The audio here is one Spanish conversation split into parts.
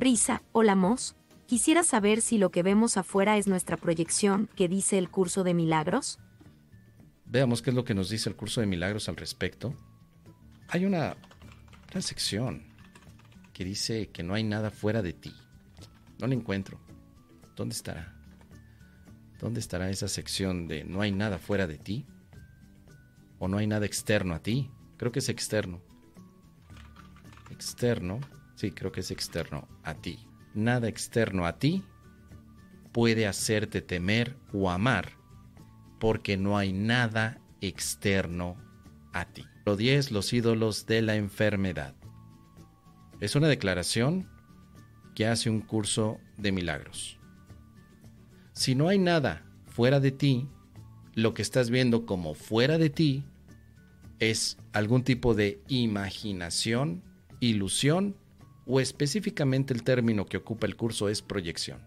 Brisa, hola Mos. Quisiera saber si lo que vemos afuera es nuestra proyección, que dice el curso de milagros. Veamos qué es lo que nos dice el curso de milagros al respecto. Hay una, una sección que dice que no hay nada fuera de ti. No la encuentro. ¿Dónde estará? ¿Dónde estará esa sección de no hay nada fuera de ti? ¿O no hay nada externo a ti? Creo que es externo. Externo. Sí, creo que es externo a ti. Nada externo a ti puede hacerte temer o amar porque no hay nada externo a ti. Lo 10. Los ídolos de la enfermedad. Es una declaración que hace un curso de milagros. Si no hay nada fuera de ti, lo que estás viendo como fuera de ti es algún tipo de imaginación, ilusión o específicamente el término que ocupa el curso es proyección.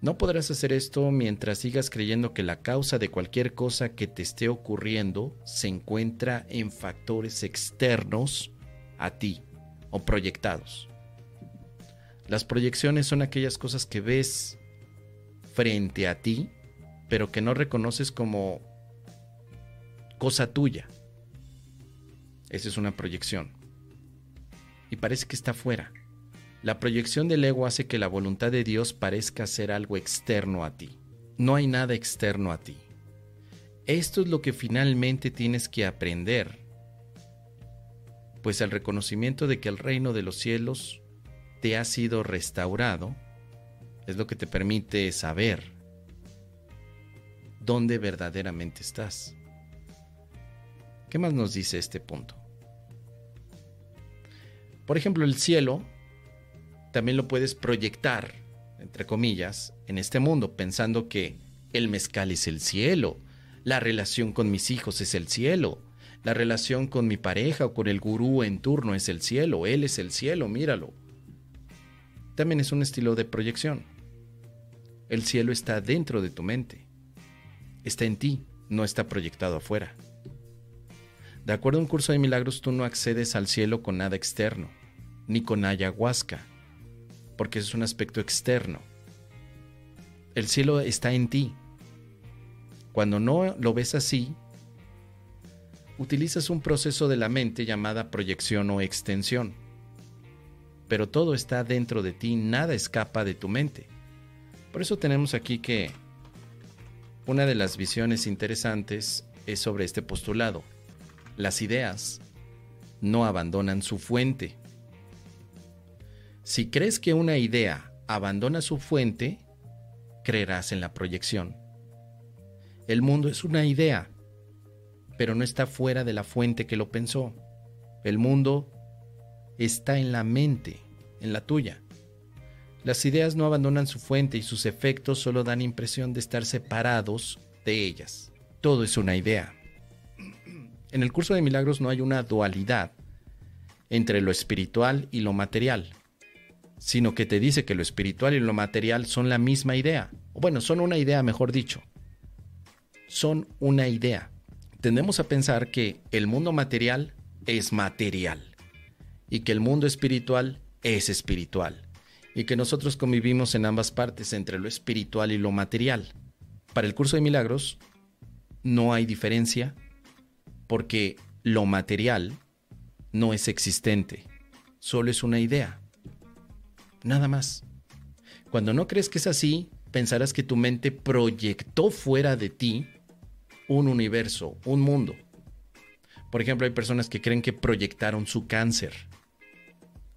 No podrás hacer esto mientras sigas creyendo que la causa de cualquier cosa que te esté ocurriendo se encuentra en factores externos a ti o proyectados. Las proyecciones son aquellas cosas que ves frente a ti, pero que no reconoces como cosa tuya. Esa es una proyección. Y parece que está fuera. La proyección del ego hace que la voluntad de Dios parezca ser algo externo a ti. No hay nada externo a ti. Esto es lo que finalmente tienes que aprender, pues el reconocimiento de que el reino de los cielos te ha sido restaurado es lo que te permite saber dónde verdaderamente estás. ¿Qué más nos dice este punto? Por ejemplo, el cielo también lo puedes proyectar, entre comillas, en este mundo, pensando que el mezcal es el cielo, la relación con mis hijos es el cielo, la relación con mi pareja o con el gurú en turno es el cielo, él es el cielo, míralo. También es un estilo de proyección. El cielo está dentro de tu mente, está en ti, no está proyectado afuera. De acuerdo a un curso de milagros, tú no accedes al cielo con nada externo, ni con ayahuasca, porque es un aspecto externo. El cielo está en ti. Cuando no lo ves así, utilizas un proceso de la mente llamada proyección o extensión. Pero todo está dentro de ti, nada escapa de tu mente. Por eso tenemos aquí que una de las visiones interesantes es sobre este postulado. Las ideas no abandonan su fuente. Si crees que una idea abandona su fuente, creerás en la proyección. El mundo es una idea, pero no está fuera de la fuente que lo pensó. El mundo está en la mente, en la tuya. Las ideas no abandonan su fuente y sus efectos solo dan impresión de estar separados de ellas. Todo es una idea. En el curso de milagros no hay una dualidad entre lo espiritual y lo material sino que te dice que lo espiritual y lo material son la misma idea. Bueno, son una idea, mejor dicho. Son una idea. Tendemos a pensar que el mundo material es material y que el mundo espiritual es espiritual y que nosotros convivimos en ambas partes entre lo espiritual y lo material. Para el curso de milagros no hay diferencia porque lo material no es existente, solo es una idea nada más. Cuando no crees que es así, pensarás que tu mente proyectó fuera de ti un universo, un mundo. Por ejemplo, hay personas que creen que proyectaron su cáncer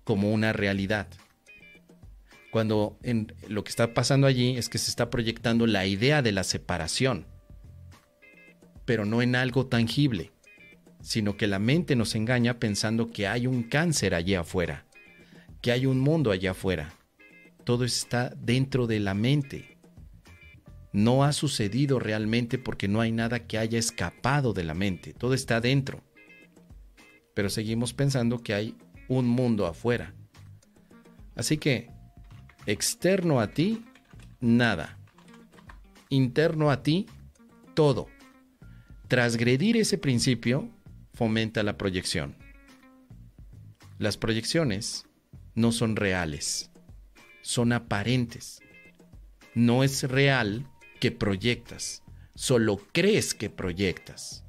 como una realidad. Cuando en, lo que está pasando allí es que se está proyectando la idea de la separación, pero no en algo tangible, sino que la mente nos engaña pensando que hay un cáncer allí afuera que hay un mundo allá afuera. Todo está dentro de la mente. No ha sucedido realmente porque no hay nada que haya escapado de la mente. Todo está dentro. Pero seguimos pensando que hay un mundo afuera. Así que, externo a ti, nada. Interno a ti, todo. Transgredir ese principio fomenta la proyección. Las proyecciones no son reales. son aparentes. No es real que proyectas, solo crees que proyectas.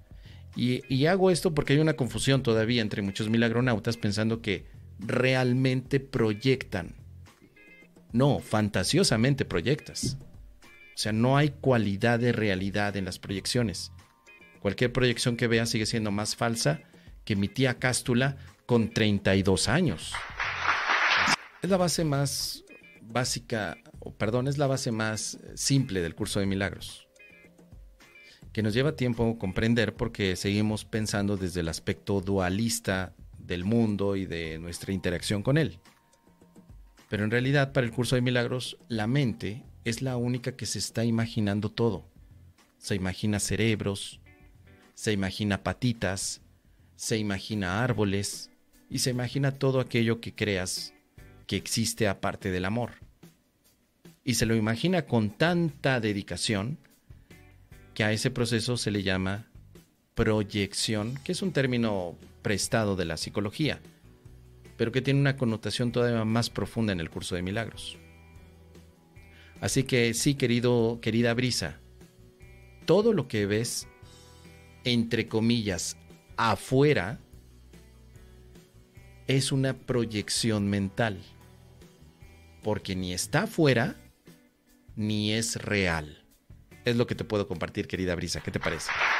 Y, hago esto porque hay una confusión todavía entre muchos milagronautas pensando que realmente proyectan. No, fantasiosamente proyectas. O sea, no hay cualidad de realidad en las proyecciones. Cualquier proyección que veas sigue siendo más falsa que mi tía Cástula con 32 años. Es la base más básica, o perdón, es la base más simple del curso de milagros, que nos lleva tiempo comprender porque seguimos pensando desde el aspecto dualista del mundo y de nuestra interacción con él. Pero en realidad para el curso de milagros la mente es la única que se está imaginando todo. Se imagina cerebros, se imagina patitas, se imagina árboles y se imagina todo aquello que creas que existe aparte del amor. Y se lo imagina con tanta dedicación que a ese proceso se le llama proyección, que es un término prestado de la psicología, pero que tiene una connotación todavía más profunda en el curso de milagros. Así que sí, querido, querida Brisa, todo lo que ves, entre comillas, afuera, es una proyección mental, porque ni está afuera, ni es real. Es lo que te puedo compartir, querida Brisa. ¿Qué te parece?